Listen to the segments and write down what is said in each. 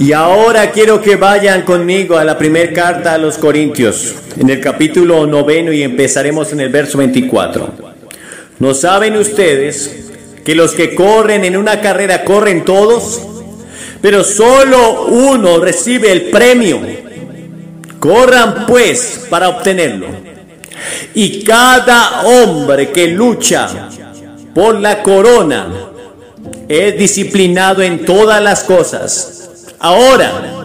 Y ahora quiero que vayan conmigo a la primera carta a los Corintios, en el capítulo noveno y empezaremos en el verso 24. ¿No saben ustedes que los que corren en una carrera corren todos, pero solo uno recibe el premio? Corran pues para obtenerlo. Y cada hombre que lucha por la corona es disciplinado en todas las cosas. Ahora,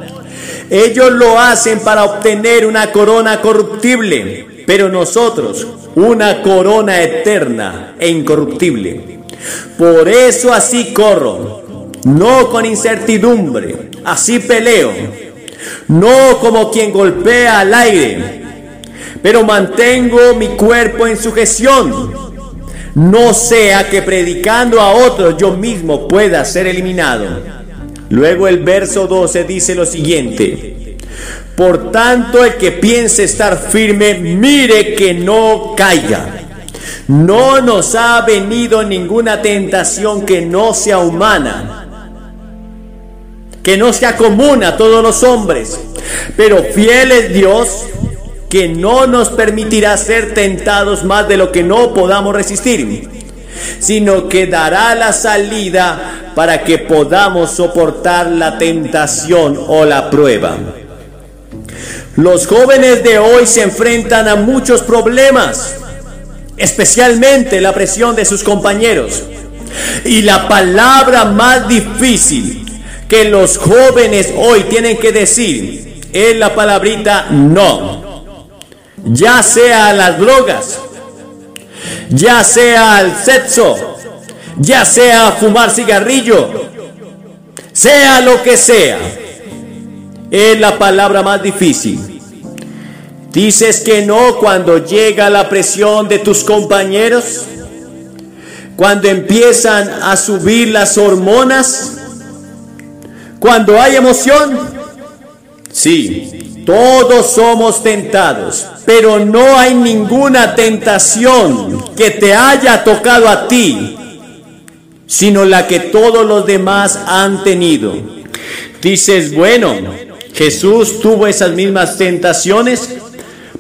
ellos lo hacen para obtener una corona corruptible, pero nosotros una corona eterna e incorruptible. Por eso así corro, no con incertidumbre, así peleo, no como quien golpea al aire, pero mantengo mi cuerpo en sujeción, no sea que predicando a otros yo mismo pueda ser eliminado. Luego el verso 12 dice lo siguiente. Por tanto, el que piense estar firme, mire que no caiga. No nos ha venido ninguna tentación que no sea humana, que no sea común a todos los hombres, pero fiel es Dios que no nos permitirá ser tentados más de lo que no podamos resistir, sino que dará la salida para que podamos soportar la tentación o la prueba. Los jóvenes de hoy se enfrentan a muchos problemas, especialmente la presión de sus compañeros. Y la palabra más difícil que los jóvenes hoy tienen que decir es la palabrita no. Ya sea las drogas, ya sea al sexo, ya sea fumar cigarrillo, sea lo que sea, es la palabra más difícil. Dices que no cuando llega la presión de tus compañeros, cuando empiezan a subir las hormonas, cuando hay emoción. Sí, todos somos tentados, pero no hay ninguna tentación que te haya tocado a ti sino la que todos los demás han tenido. Dices, bueno, Jesús tuvo esas mismas tentaciones.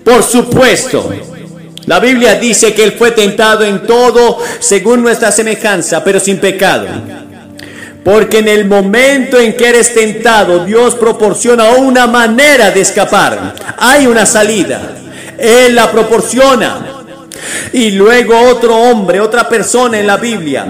Por supuesto, la Biblia dice que Él fue tentado en todo según nuestra semejanza, pero sin pecado. Porque en el momento en que eres tentado, Dios proporciona una manera de escapar. Hay una salida. Él la proporciona. Y luego otro hombre, otra persona en la Biblia,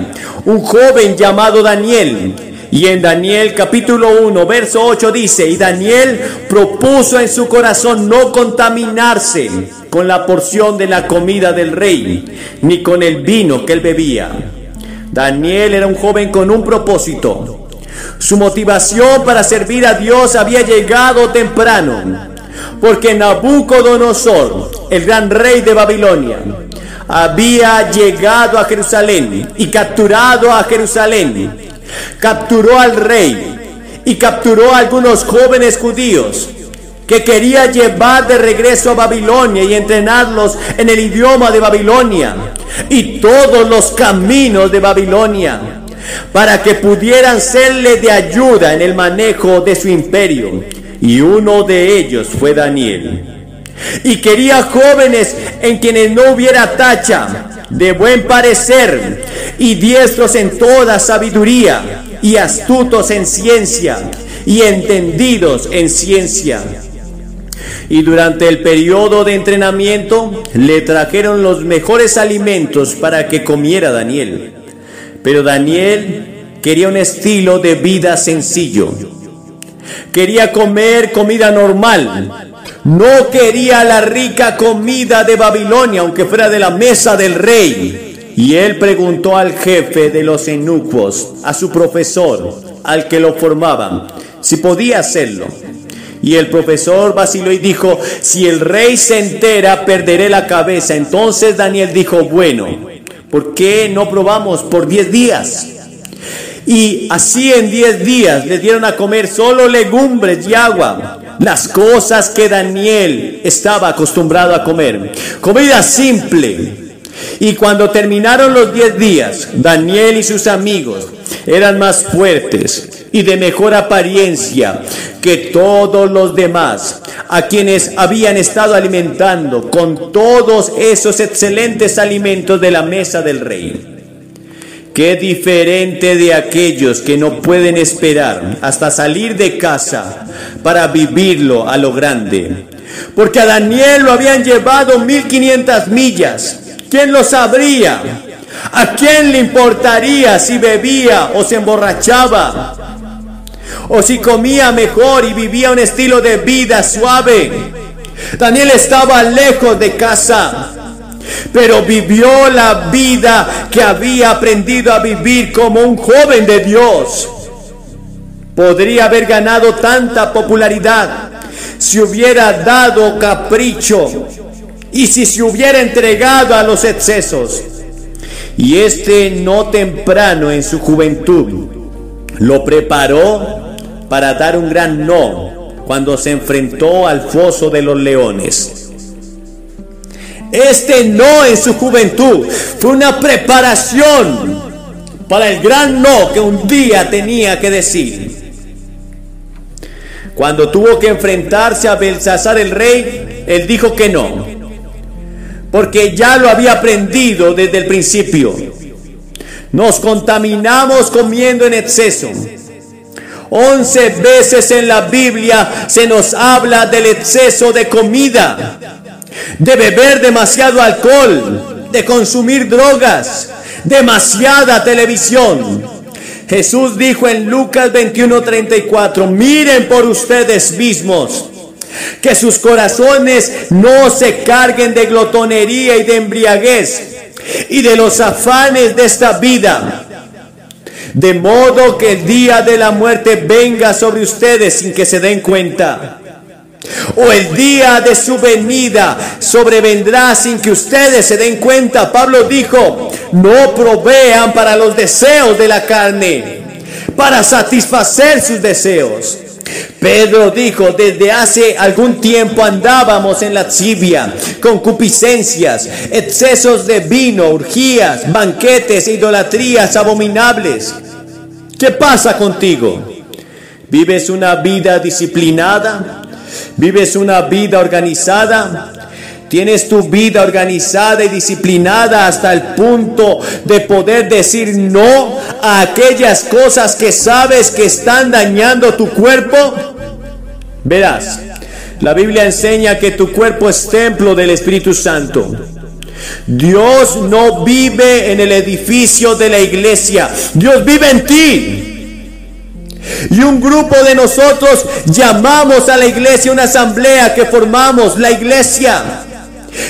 un joven llamado Daniel. Y en Daniel capítulo 1, verso 8 dice, y Daniel propuso en su corazón no contaminarse con la porción de la comida del rey, ni con el vino que él bebía. Daniel era un joven con un propósito. Su motivación para servir a Dios había llegado temprano, porque Nabucodonosor, el gran rey de Babilonia, había llegado a Jerusalén y capturado a Jerusalén. Capturó al rey y capturó a algunos jóvenes judíos que quería llevar de regreso a Babilonia y entrenarlos en el idioma de Babilonia y todos los caminos de Babilonia para que pudieran serle de ayuda en el manejo de su imperio. Y uno de ellos fue Daniel. Y quería jóvenes en quienes no hubiera tacha, de buen parecer y diestros en toda sabiduría y astutos en ciencia y entendidos en ciencia. Y durante el periodo de entrenamiento le trajeron los mejores alimentos para que comiera Daniel. Pero Daniel quería un estilo de vida sencillo. Quería comer comida normal, no quería la rica comida de Babilonia, aunque fuera de la mesa del rey. Y él preguntó al jefe de los enucos, a su profesor, al que lo formaban, si podía hacerlo. Y el profesor y dijo, si el rey se entera, perderé la cabeza. Entonces Daniel dijo, bueno, ¿por qué no probamos por diez días? Y así en diez días les dieron a comer solo legumbres y agua las cosas que Daniel estaba acostumbrado a comer. Comida simple, Y cuando terminaron los diez días, Daniel y sus amigos eran más fuertes y de mejor apariencia que todos los demás, a quienes habían estado alimentando con todos esos excelentes alimentos de la mesa del rey. Qué diferente de aquellos que no pueden esperar hasta salir de casa para vivirlo a lo grande. Porque a Daniel lo habían llevado 1500 millas. ¿Quién lo sabría? ¿A quién le importaría si bebía o se emborrachaba? O si comía mejor y vivía un estilo de vida suave. Daniel estaba lejos de casa pero vivió la vida que había aprendido a vivir como un joven de Dios. Podría haber ganado tanta popularidad si hubiera dado capricho y si se hubiera entregado a los excesos. Y este no temprano en su juventud lo preparó para dar un gran no cuando se enfrentó al foso de los leones. Este no en su juventud fue una preparación para el gran no que un día tenía que decir. Cuando tuvo que enfrentarse a Belsasar el rey, él dijo que no, porque ya lo había aprendido desde el principio. Nos contaminamos comiendo en exceso. Once veces en la Biblia se nos habla del exceso de comida de beber demasiado alcohol, de consumir drogas, demasiada televisión. Jesús dijo en Lucas 21:34, miren por ustedes mismos, que sus corazones no se carguen de glotonería y de embriaguez y de los afanes de esta vida. De modo que el día de la muerte venga sobre ustedes sin que se den cuenta o el día de su venida sobrevendrá sin que ustedes se den cuenta. Pablo dijo, no provean para los deseos de la carne, para satisfacer sus deseos. Pedro dijo, desde hace algún tiempo andábamos en la tibia, concupiscencias, excesos de vino, urgías, banquetes, idolatrías abominables. ¿Qué pasa contigo? ¿Vives una vida disciplinada? ¿Vives una vida organizada? Tienes tu vida organizada y disciplinada hasta el punto de poder decir no a aquellas cosas que sabes que están dañando tu cuerpo. Verás, la Biblia enseña que tu cuerpo es templo del Espíritu Santo. Dios no vive en el edificio de la iglesia, Dios vive en ti. Y un grupo de nosotros llamamos a la iglesia una asamblea que formamos la iglesia.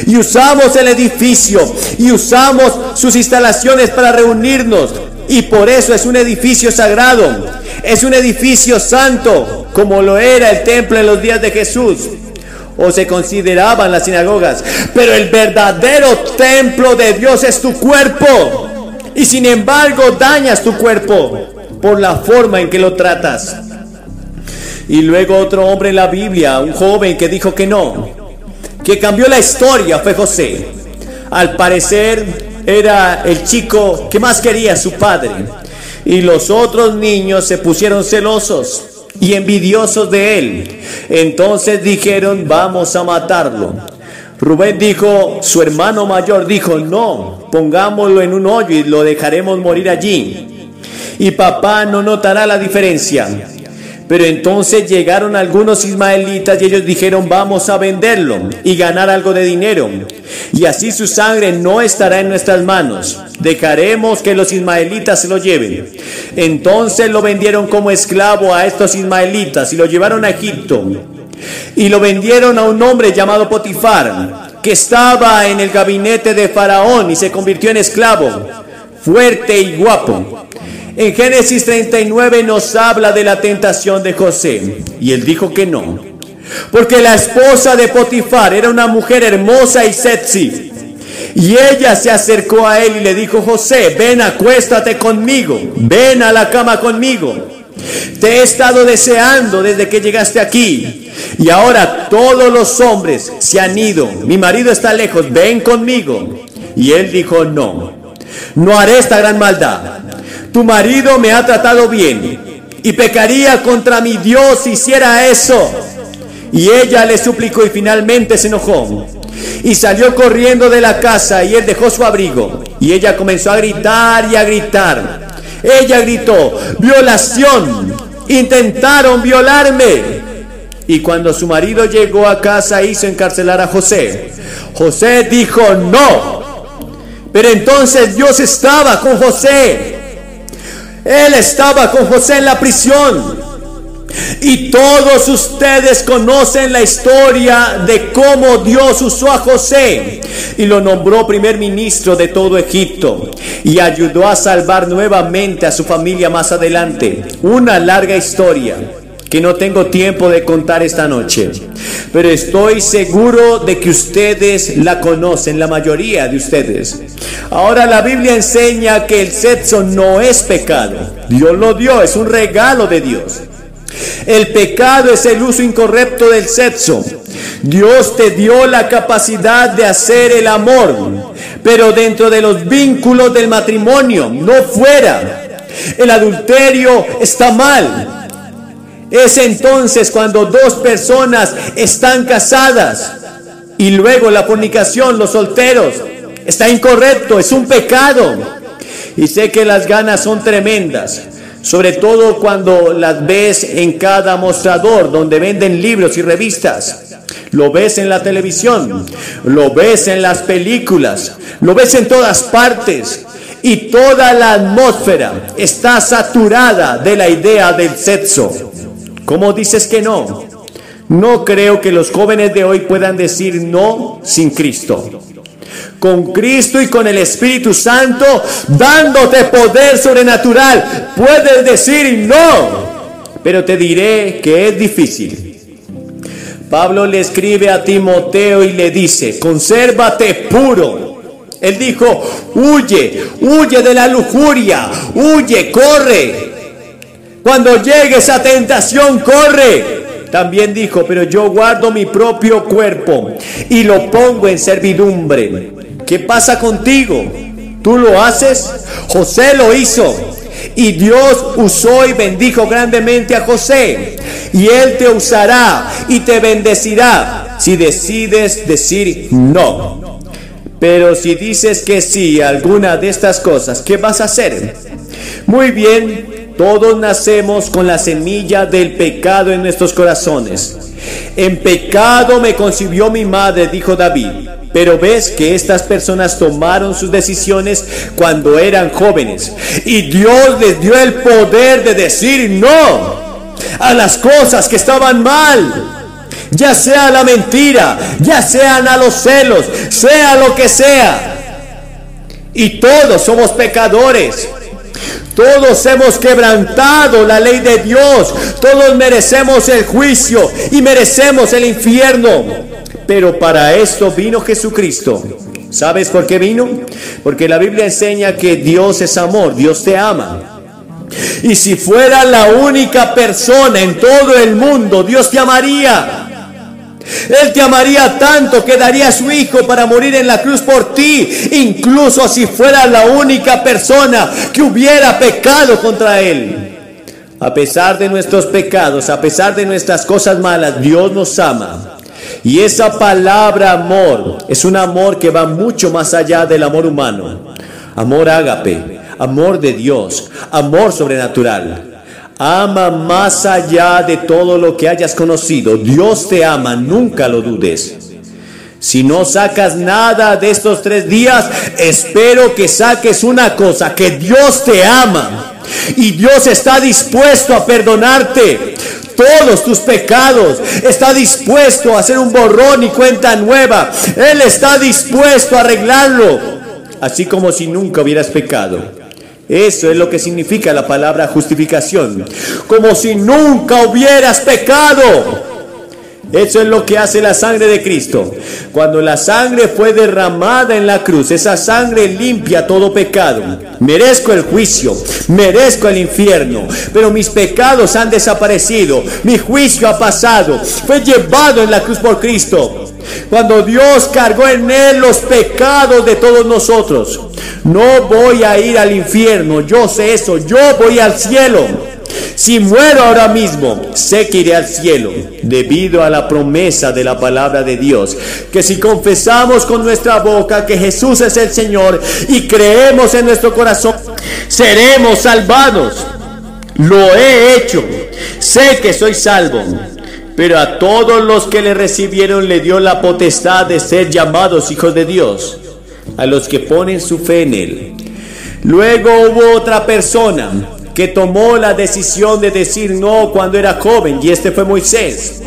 Y usamos el edificio y usamos sus instalaciones para reunirnos. Y por eso es un edificio sagrado. Es un edificio santo, como lo era el templo en los días de Jesús. O se consideraban las sinagogas. Pero el verdadero templo de Dios es tu cuerpo. Y sin embargo dañas tu cuerpo por la forma en que lo tratas. Y luego otro hombre en la Biblia, un joven que dijo que no, que cambió la historia, fue José. Al parecer era el chico que más quería a su padre. Y los otros niños se pusieron celosos y envidiosos de él. Entonces dijeron, vamos a matarlo. Rubén dijo, su hermano mayor dijo, no, pongámoslo en un hoyo y lo dejaremos morir allí y papá no notará la diferencia. Pero entonces llegaron algunos ismaelitas y ellos dijeron, vamos a venderlo y ganar algo de dinero. Y así su sangre no estará en nuestras manos. Dejaremos que los ismaelitas se lo lleven. Entonces lo vendieron como esclavo a estos ismaelitas y lo llevaron a Egipto. Y lo vendieron a un hombre llamado Potifar, que estaba en el gabinete de Faraón y se convirtió en esclavo, fuerte y guapo. En Génesis 39 nos habla de la tentación de José y él dijo que no. Porque la esposa de Potifar era una mujer hermosa y sexy. Y ella se acercó a él y le dijo, José, ven, acuéstate conmigo, ven a la cama conmigo. Te he estado deseando desde que llegaste aquí. Y ahora todos los hombres se han ido. Mi marido está lejos, ven conmigo. Y él dijo, no, no haré esta gran maldad. Tu marido me ha tratado bien y pecaría contra mi Dios si hiciera eso. Y ella le suplicó y finalmente se enojó. Y salió corriendo de la casa y él dejó su abrigo. Y ella comenzó a gritar y a gritar. Ella gritó, violación, intentaron violarme. Y cuando su marido llegó a casa hizo encarcelar a José. José dijo, no. Pero entonces Dios estaba con José. Él estaba con José en la prisión. Y todos ustedes conocen la historia de cómo Dios usó a José y lo nombró primer ministro de todo Egipto y ayudó a salvar nuevamente a su familia más adelante. Una larga historia que no tengo tiempo de contar esta noche, pero estoy seguro de que ustedes la conocen, la mayoría de ustedes. Ahora la Biblia enseña que el sexo no es pecado, Dios lo dio, es un regalo de Dios. El pecado es el uso incorrecto del sexo. Dios te dio la capacidad de hacer el amor, pero dentro de los vínculos del matrimonio, no fuera. El adulterio está mal. Es entonces cuando dos personas están casadas y luego la fornicación, los solteros, está incorrecto, es un pecado. Y sé que las ganas son tremendas, sobre todo cuando las ves en cada mostrador donde venden libros y revistas. Lo ves en la televisión, lo ves en las películas, lo ves en todas partes. Y toda la atmósfera está saturada de la idea del sexo. ¿Cómo dices que no? No creo que los jóvenes de hoy puedan decir no sin Cristo. Con Cristo y con el Espíritu Santo dándote poder sobrenatural, puedes decir no. Pero te diré que es difícil. Pablo le escribe a Timoteo y le dice, consérvate puro. Él dijo, huye, huye de la lujuria, huye, corre, cuando llegue esa tentación, corre. También dijo, pero yo guardo mi propio cuerpo y lo pongo en servidumbre. ¿Qué pasa contigo? ¿Tú lo haces? José lo hizo. Y Dios usó y bendijo grandemente a José. Y Él te usará y te bendecirá si decides decir no. Pero si dices que sí a alguna de estas cosas, ¿qué vas a hacer? Muy bien, todos nacemos con la semilla del pecado en nuestros corazones. En pecado me concibió mi madre, dijo David. Pero ves que estas personas tomaron sus decisiones cuando eran jóvenes. Y Dios les dio el poder de decir no a las cosas que estaban mal. Ya sea la mentira, ya sean a los celos, sea lo que sea. Y todos somos pecadores. Todos hemos quebrantado la ley de Dios. Todos merecemos el juicio y merecemos el infierno. Pero para esto vino Jesucristo. ¿Sabes por qué vino? Porque la Biblia enseña que Dios es amor, Dios te ama. Y si fuera la única persona en todo el mundo, Dios te amaría. Él te amaría tanto que daría a su hijo para morir en la cruz por ti, incluso si fuera la única persona que hubiera pecado contra él. A pesar de nuestros pecados, a pesar de nuestras cosas malas, Dios nos ama. Y esa palabra amor es un amor que va mucho más allá del amor humano. Amor ágape, amor de Dios, amor sobrenatural. Ama más allá de todo lo que hayas conocido. Dios te ama, nunca lo dudes. Si no sacas nada de estos tres días, espero que saques una cosa, que Dios te ama. Y Dios está dispuesto a perdonarte todos tus pecados. Está dispuesto a hacer un borrón y cuenta nueva. Él está dispuesto a arreglarlo. Así como si nunca hubieras pecado. Eso es lo que significa la palabra justificación. Como si nunca hubieras pecado. Eso es lo que hace la sangre de Cristo. Cuando la sangre fue derramada en la cruz, esa sangre limpia todo pecado. Merezco el juicio, merezco el infierno, pero mis pecados han desaparecido, mi juicio ha pasado, fue llevado en la cruz por Cristo. Cuando Dios cargó en él los pecados de todos nosotros. No voy a ir al infierno, yo sé eso, yo voy al cielo. Si muero ahora mismo, sé que iré al cielo, debido a la promesa de la palabra de Dios, que si confesamos con nuestra boca que Jesús es el Señor y creemos en nuestro corazón, seremos salvados. Lo he hecho, sé que soy salvo. Pero a todos los que le recibieron le dio la potestad de ser llamados hijos de Dios, a los que ponen su fe en Él. Luego hubo otra persona que tomó la decisión de decir no cuando era joven, y este fue Moisés.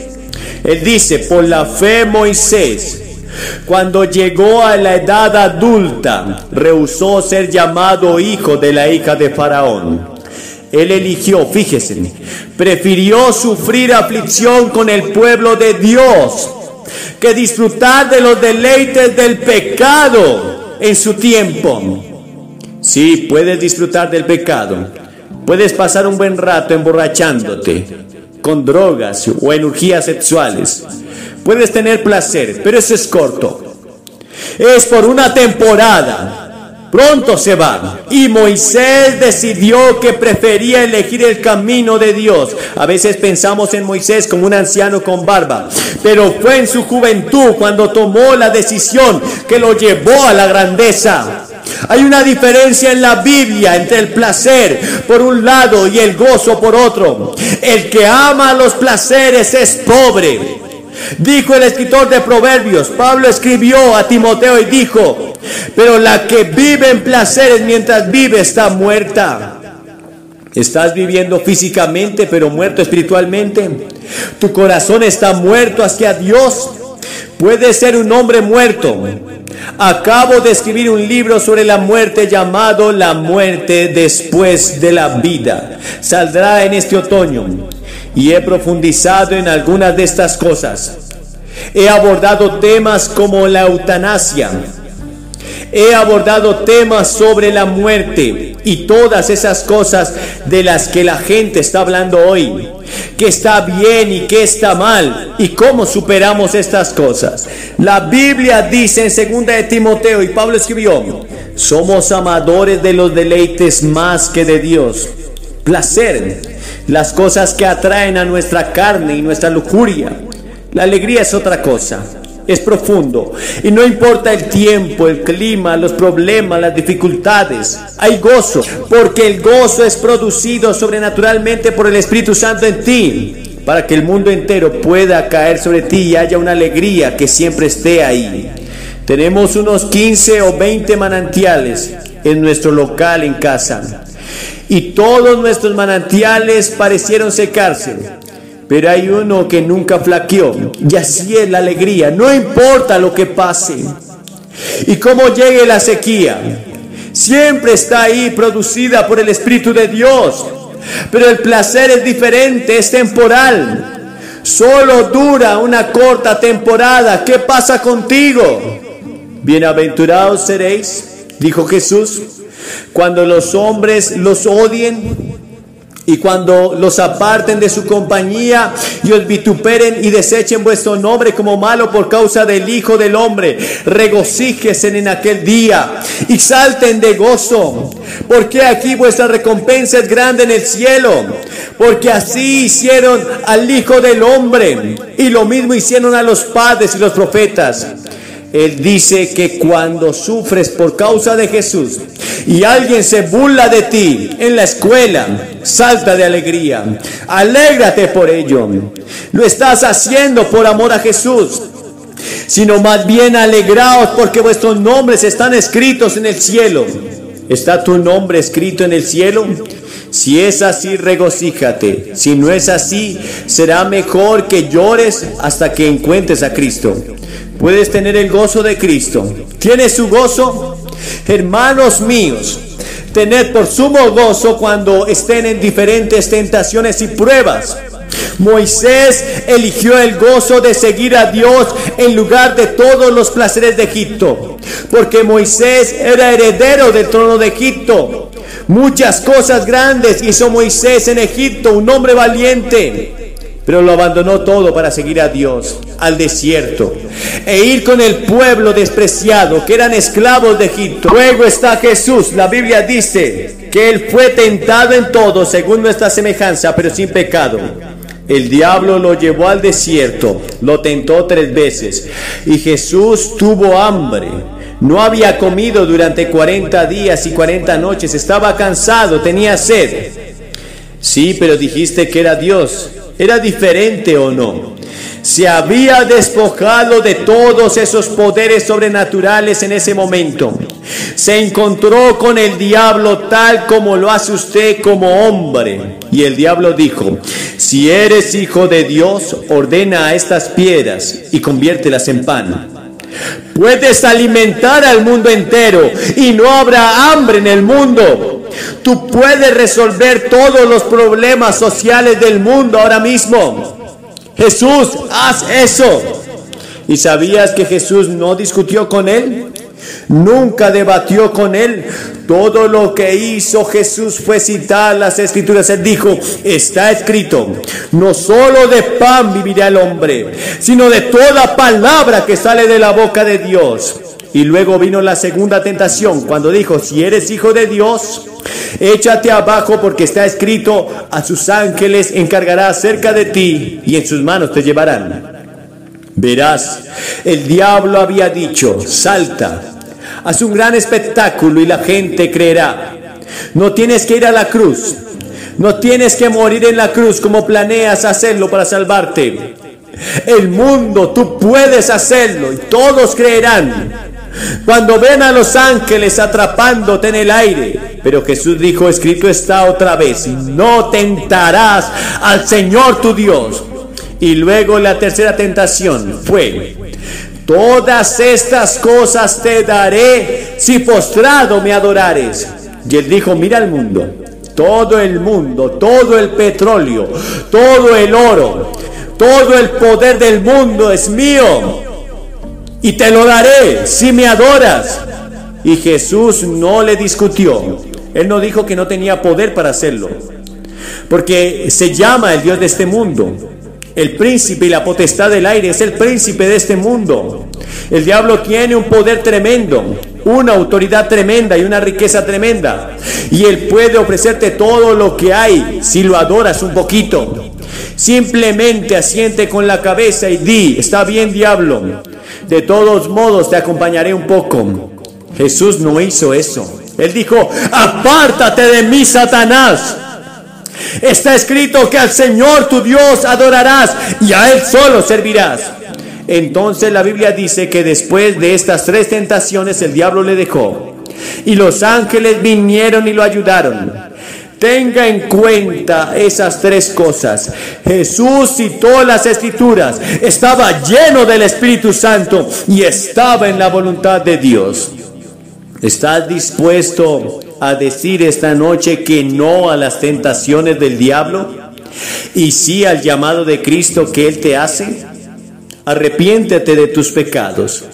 Él dice, por la fe Moisés, cuando llegó a la edad adulta, rehusó ser llamado hijo de la hija de Faraón. Él eligió, fíjese, prefirió sufrir aflicción con el pueblo de Dios que disfrutar de los deleites del pecado en su tiempo. Sí, puedes disfrutar del pecado, Puedes pasar un buen rato emborrachándote con drogas o energías sexuales. Puedes tener placer, pero eso es corto. Es por una temporada. Pronto se va. Y Moisés decidió que prefería elegir el camino de Dios. A veces pensamos en Moisés como un anciano con barba. Pero fue en su juventud cuando tomó la decisión que lo llevó a la grandeza. Hay una diferencia en la Biblia entre el placer por un lado y el gozo por otro. El que ama los placeres es pobre. Dijo el escritor de Proverbios, Pablo escribió a Timoteo y dijo, pero la que vive en placeres mientras vive está muerta. Estás viviendo físicamente, pero muerto espiritualmente. Tu corazón está muerto hacia Dios. Puedes ser un hombre muerto, Acabo de escribir un libro sobre la muerte llamado La muerte después de la vida. Saldrá en este otoño y he profundizado en algunas de estas cosas. He abordado temas como la eutanasia. He abordado temas sobre la muerte y todas esas cosas de las que la gente está hablando hoy qué está bien y qué está mal y cómo superamos estas cosas. La Biblia dice en segunda de Timoteo y Pablo escribió, somos amadores de los deleites más que de Dios. Placer, las cosas que atraen a nuestra carne y nuestra lujuria. La alegría es otra cosa es profundo. Y no importa el tiempo, el clima, los problemas, las dificultades, hay gozo, porque el gozo es producido sobrenaturalmente por el Espíritu Santo en ti, para que el mundo entero pueda caer sobre ti y haya una alegría que siempre esté ahí. Tenemos unos 15 o 20 manantiales en nuestro local en casa. Y todos nuestros manantiales parecieron secarse. Pero hay uno que nunca flaqueó. Y así es la alegría. No importa lo que pase. Y cómo llegue la sequía. Siempre está ahí producida por el Espíritu de Dios. Pero el placer es diferente, es temporal. Solo dura una corta temporada. ¿Qué pasa contigo? Bienaventurados seréis, dijo Jesús, cuando los hombres los odien y cuando los aparten de su compañía y os vituperen y desechen vuestro nombre como malo por causa del Hijo del Hombre, regocíjesen en aquel día y salten de gozo, porque aquí vuestra recompensa es grande en el cielo, porque así hicieron al Hijo del Hombre y lo mismo hicieron a los padres y los profetas. Él dice que cuando sufres por causa de Jesús y alguien se burla de ti en la escuela, salta de alegría. Alégrate por ello. Lo estás haciendo por amor a Jesús sino más bien alegraos porque vuestros nombres están escritos en el cielo. ¿Está tu nombre escrito en el cielo? Si es así, regocíjate. Si no es así, será mejor que llores hasta que encuentres a Cristo. Puedes tener el gozo de Cristo. ¿Tienes su gozo? Hermanos míos, tened por sumo gozo cuando estén en diferentes tentaciones y pruebas, Moisés eligió el gozo de seguir a Dios en lugar de todos los placeres de Egipto, porque Moisés era heredero del trono de Egipto. Muchas cosas grandes hizo Moisés en Egipto, un hombre valiente pero lo abandonó todo para seguir a Dios, al desierto, e ir con el pueblo despreciado, que eran esclavos de Egipto. Luego está Jesús, la Biblia dice que Él fue tentado en todo, según nuestra semejanza, pero sin pecado. El diablo lo llevó al desierto, lo tentó tres veces, y Jesús tuvo hambre. No había comido durante 40 días y 40 noches, estaba cansado, tenía sed. Sí, pero dijiste que era Dios. ¿Era diferente o no? Se había despojado de todos esos poderes sobrenaturales en ese momento. Se encontró con el diablo tal como lo hace usted como hombre. Y el diablo dijo, si eres hijo de Dios, ordena a estas piedras y conviértelas en pan. Puedes alimentar al mundo entero y no habrá hambre en el mundo. Tú puedes resolver todos los problemas sociales del mundo ahora mismo. Jesús, haz eso. ¿Y sabías que Jesús no discutió con él? Nunca debatió con él. Todo lo que hizo Jesús fue citar las escrituras. Él dijo, está escrito, no solo de pan vivirá el hombre, sino de toda palabra que sale de la boca de Dios. Y luego vino la segunda tentación cuando dijo, si eres hijo de Dios, échate abajo porque está escrito, a sus ángeles encargará cerca de ti y en sus manos te llevarán. Verás, el diablo había dicho, salta, haz un gran espectáculo y la gente creerá. No tienes que ir a la cruz, no tienes que morir en la cruz como planeas hacerlo para salvarte. El mundo, tú puedes hacerlo y todos creerán. Cuando ven a los ángeles atrapándote en el aire. Pero Jesús dijo, escrito está otra vez, no tentarás al Señor tu Dios. Y luego la tercera tentación fue, todas estas cosas te daré si postrado me adorares. Y él dijo, mira el mundo, todo el mundo, todo el petróleo, todo el oro, todo el poder del mundo es mío y te lo daré si me adoras. Y Jesús no le discutió. Él no dijo que no tenía poder para hacerlo. Porque se llama el Dios de este mundo. El príncipe y la potestad del aire es el príncipe de este mundo. El diablo tiene un poder tremendo, una autoridad tremenda y una riqueza tremenda. Y él puede ofrecerte todo lo que hay si lo adoras un poquito. Simplemente asiente con la cabeza y di, está bien diablo, de todos modos te acompañaré un poco. Jesús no hizo eso. Él dijo, apártate de mí, Satanás. Está escrito que al Señor tu Dios adorarás y a Él solo servirás. Entonces la Biblia dice que después de estas tres tentaciones el diablo le dejó y los ángeles vinieron y lo ayudaron. Tenga en cuenta esas tres cosas. Jesús citó las escrituras, estaba lleno del Espíritu Santo y estaba en la voluntad de Dios. ¿Estás dispuesto a decir esta noche que no a las tentaciones del diablo y sí al llamado de Cristo que Él te hace? Arrepiéntete de tus pecados.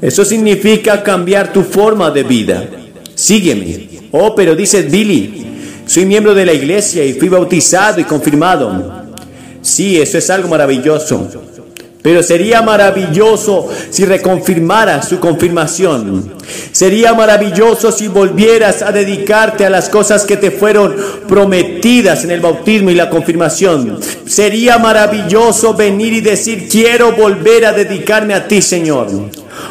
Eso significa cambiar tu forma de vida. Sígueme. Oh, pero dices, Billy, soy miembro de la iglesia y fui bautizado y confirmado. Sí, eso es algo maravilloso. Pero sería maravilloso si reconfirmara su confirmación. Sería maravilloso si volvieras a dedicarte a las cosas que te fueron prometidas en el bautismo y la confirmación. Sería maravilloso venir y decir, quiero volver a dedicarme a ti, Señor.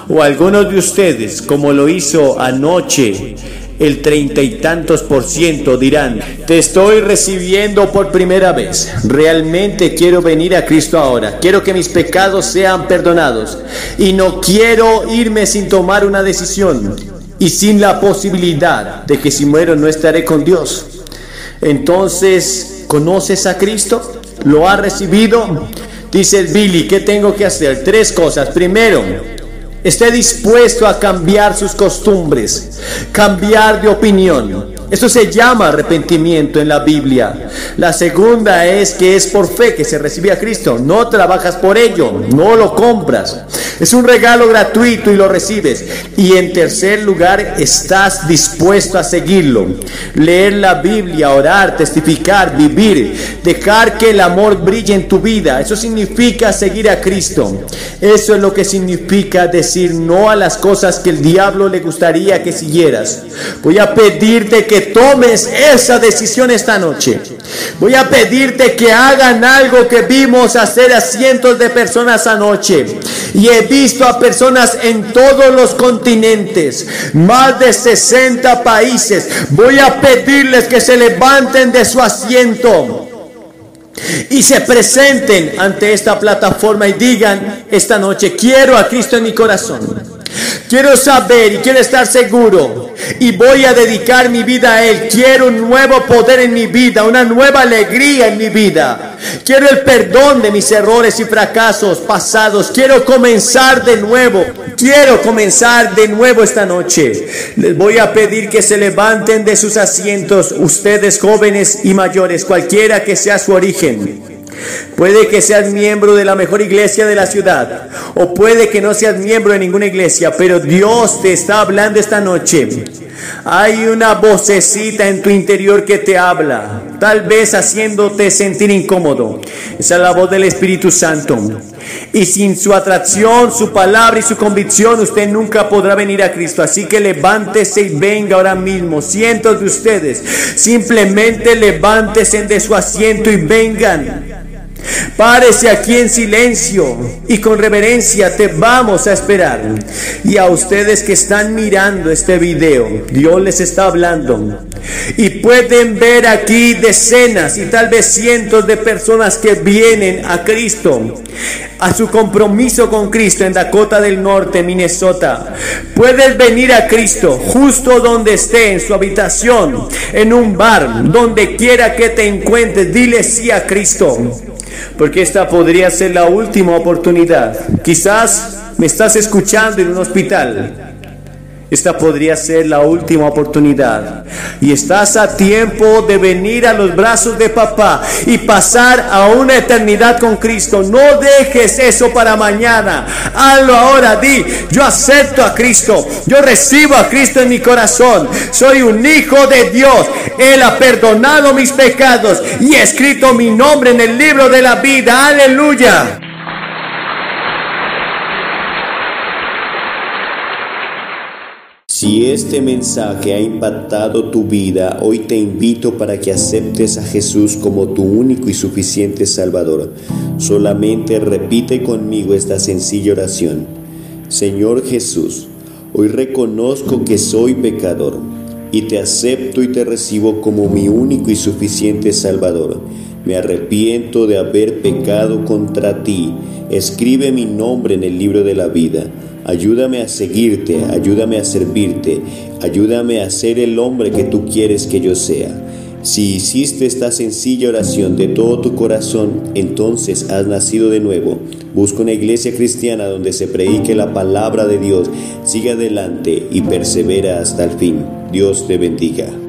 O algunos de ustedes, como lo hizo anoche el treinta y tantos por ciento dirán, te estoy recibiendo por primera vez. Realmente quiero venir a Cristo ahora. Quiero que mis pecados sean perdonados. Y no quiero irme sin tomar una decisión y sin la posibilidad de que si muero no estaré con Dios. Entonces, ¿conoces a Cristo? ¿Lo has recibido? Dice Billy, ¿qué tengo que hacer? Tres cosas. Primero, esté dispuesto a cambiar sus costumbres, cambiar de opinión. Eso se llama arrepentimiento en la Biblia. La segunda es que es por fe que se recibe a Cristo. No trabajas por ello, no lo compras. Es un regalo gratuito y lo recibes. Y en tercer lugar, estás dispuesto a seguirlo. Leer la Biblia, orar, testificar, vivir, dejar que el amor brille en tu vida. Eso significa seguir a Cristo. Eso es lo que significa decir no a las cosas que el diablo le gustaría que siguieras. Voy a pedirte que tomes esa decisión esta noche. Voy a pedirte que hagan algo que vimos hacer a cientos de personas anoche. Y he visto a personas en todos los continentes, más de 60 países. Voy a pedirles que se levanten de su asiento y se presenten ante esta plataforma y digan esta noche, quiero a Cristo en mi corazón. Quiero saber y quiero estar seguro y voy a dedicar mi vida a Él. Quiero un nuevo poder en mi vida, una nueva alegría en mi vida. Quiero el perdón de mis errores y fracasos pasados. Quiero comenzar de nuevo. Quiero comenzar de nuevo esta noche. Les voy a pedir que se levanten de sus asientos, ustedes jóvenes y mayores, cualquiera que sea su origen. Puede que seas miembro de la mejor iglesia de la ciudad o puede que no seas miembro de ninguna iglesia, pero Dios te está hablando esta noche. Hay una vocecita en tu interior que te habla, tal vez haciéndote sentir incómodo. Esa es la voz del Espíritu Santo. Y sin su atracción, su palabra y su convicción, usted nunca podrá venir a Cristo. Así que levántese y venga ahora mismo. Cientos de ustedes, simplemente levántese de su asiento y vengan. Párese aquí en silencio y con reverencia te vamos a esperar. Y a ustedes que están mirando este video, Dios les está hablando. Y pueden ver aquí decenas y tal vez cientos de personas que vienen a Cristo, a su compromiso con Cristo en Dakota del Norte, Minnesota. Puedes venir a Cristo justo donde esté, en su habitación, en un bar, donde quiera que te encuentres. Dile sí a Cristo porque esta podría ser la última oportunidad. Quizás me estás escuchando en un hospital. Esta podría ser la última oportunidad. Y estás a tiempo de venir a los brazos de papá y pasar a una eternidad con Cristo. No dejes eso para mañana. Hazlo ahora. Di, yo acepto a Cristo. Yo recibo a Cristo en mi corazón. Soy un hijo de Dios. Él ha perdonado mis pecados y ha escrito mi nombre en el libro de la vida. Aleluya. Si este mensaje ha impactado tu vida, hoy te invito para que aceptes a Jesús como tu único y suficiente Salvador. Solamente repite conmigo esta sencilla oración. Señor Jesús, hoy reconozco que soy pecador y te acepto y te recibo como mi único y suficiente Salvador. Me arrepiento de haber pecado contra ti. Escribe mi nombre en el libro de la vida Ayúdame a seguirte, ayúdame a servirte, ayúdame a ser el hombre que tú quieres que yo sea. Si hiciste esta sencilla oración de todo tu corazón, entonces has nacido de nuevo. Busca una iglesia cristiana donde se predique la palabra de Dios. Sigue adelante y persevera hasta el fin. Dios te bendiga.